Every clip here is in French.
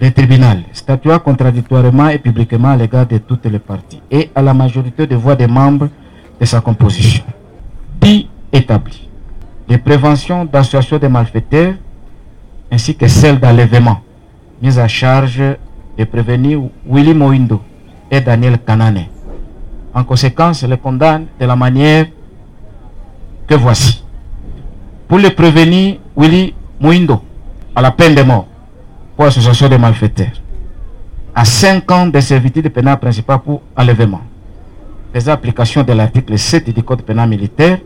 le tribunal statua contradictoirement et publiquement à l'égard de toutes les parties et à la majorité des voix des membres de sa composition. Puis établi les préventions d'association des malfaiteurs ainsi que celles d'enlèvement mise à charge de prévenir Willy Moindo et Daniel Kanane. En conséquence, les condamne de la manière que voici. Pour le prévenir, Willy Moindo, à la peine de mort pour association de malfaiteurs, à 5 ans de servitude pénale principale pour enlèvement, les applications de l'article 7 du Code pénal militaire,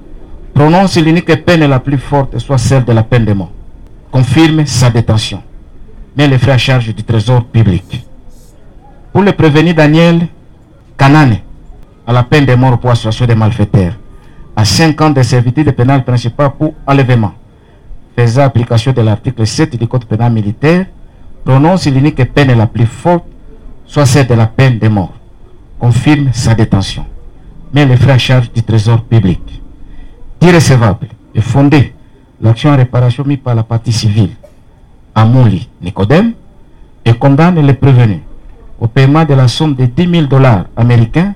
prononce l'unique peine la plus forte, soit celle de la peine de mort. Confirme sa détention, mais les frais à charge du trésor public. Pour le prévenir Daniel Kanane, à la peine de mort pour association de malfaiteurs, à 5 ans de servitude pénale principale pour enlèvement, faisant application de l'article 7 du Code pénal militaire, prononce l'unique peine la plus forte, soit celle de la peine de mort. Confirme sa détention, mais les frais à charge du trésor public. Irrécevable et fondé l'action en réparation mise par la partie civile à Mouli Nicodème et condamne les prévenus au paiement de la somme de 10 000 dollars américains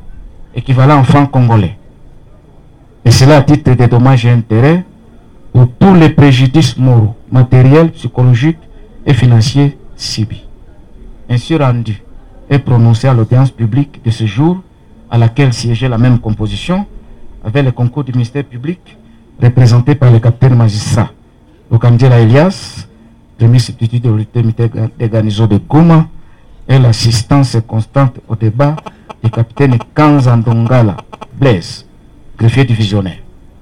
équivalent en francs congolais. Et cela à titre de dommages et intérêts pour tous les préjudices moraux, matériels, psychologiques et financiers subis. Ainsi rendu et prononcé à l'audience publique de ce jour, à laquelle siégeait la même composition, avec le concours du ministère public, représenté par le capitaine magistrat Okandjela Elias, premier substitut de l'unité des garnisons de Goma, et l'assistance constante au débat du capitaine Kanzandongala Blaise, greffier divisionnaire.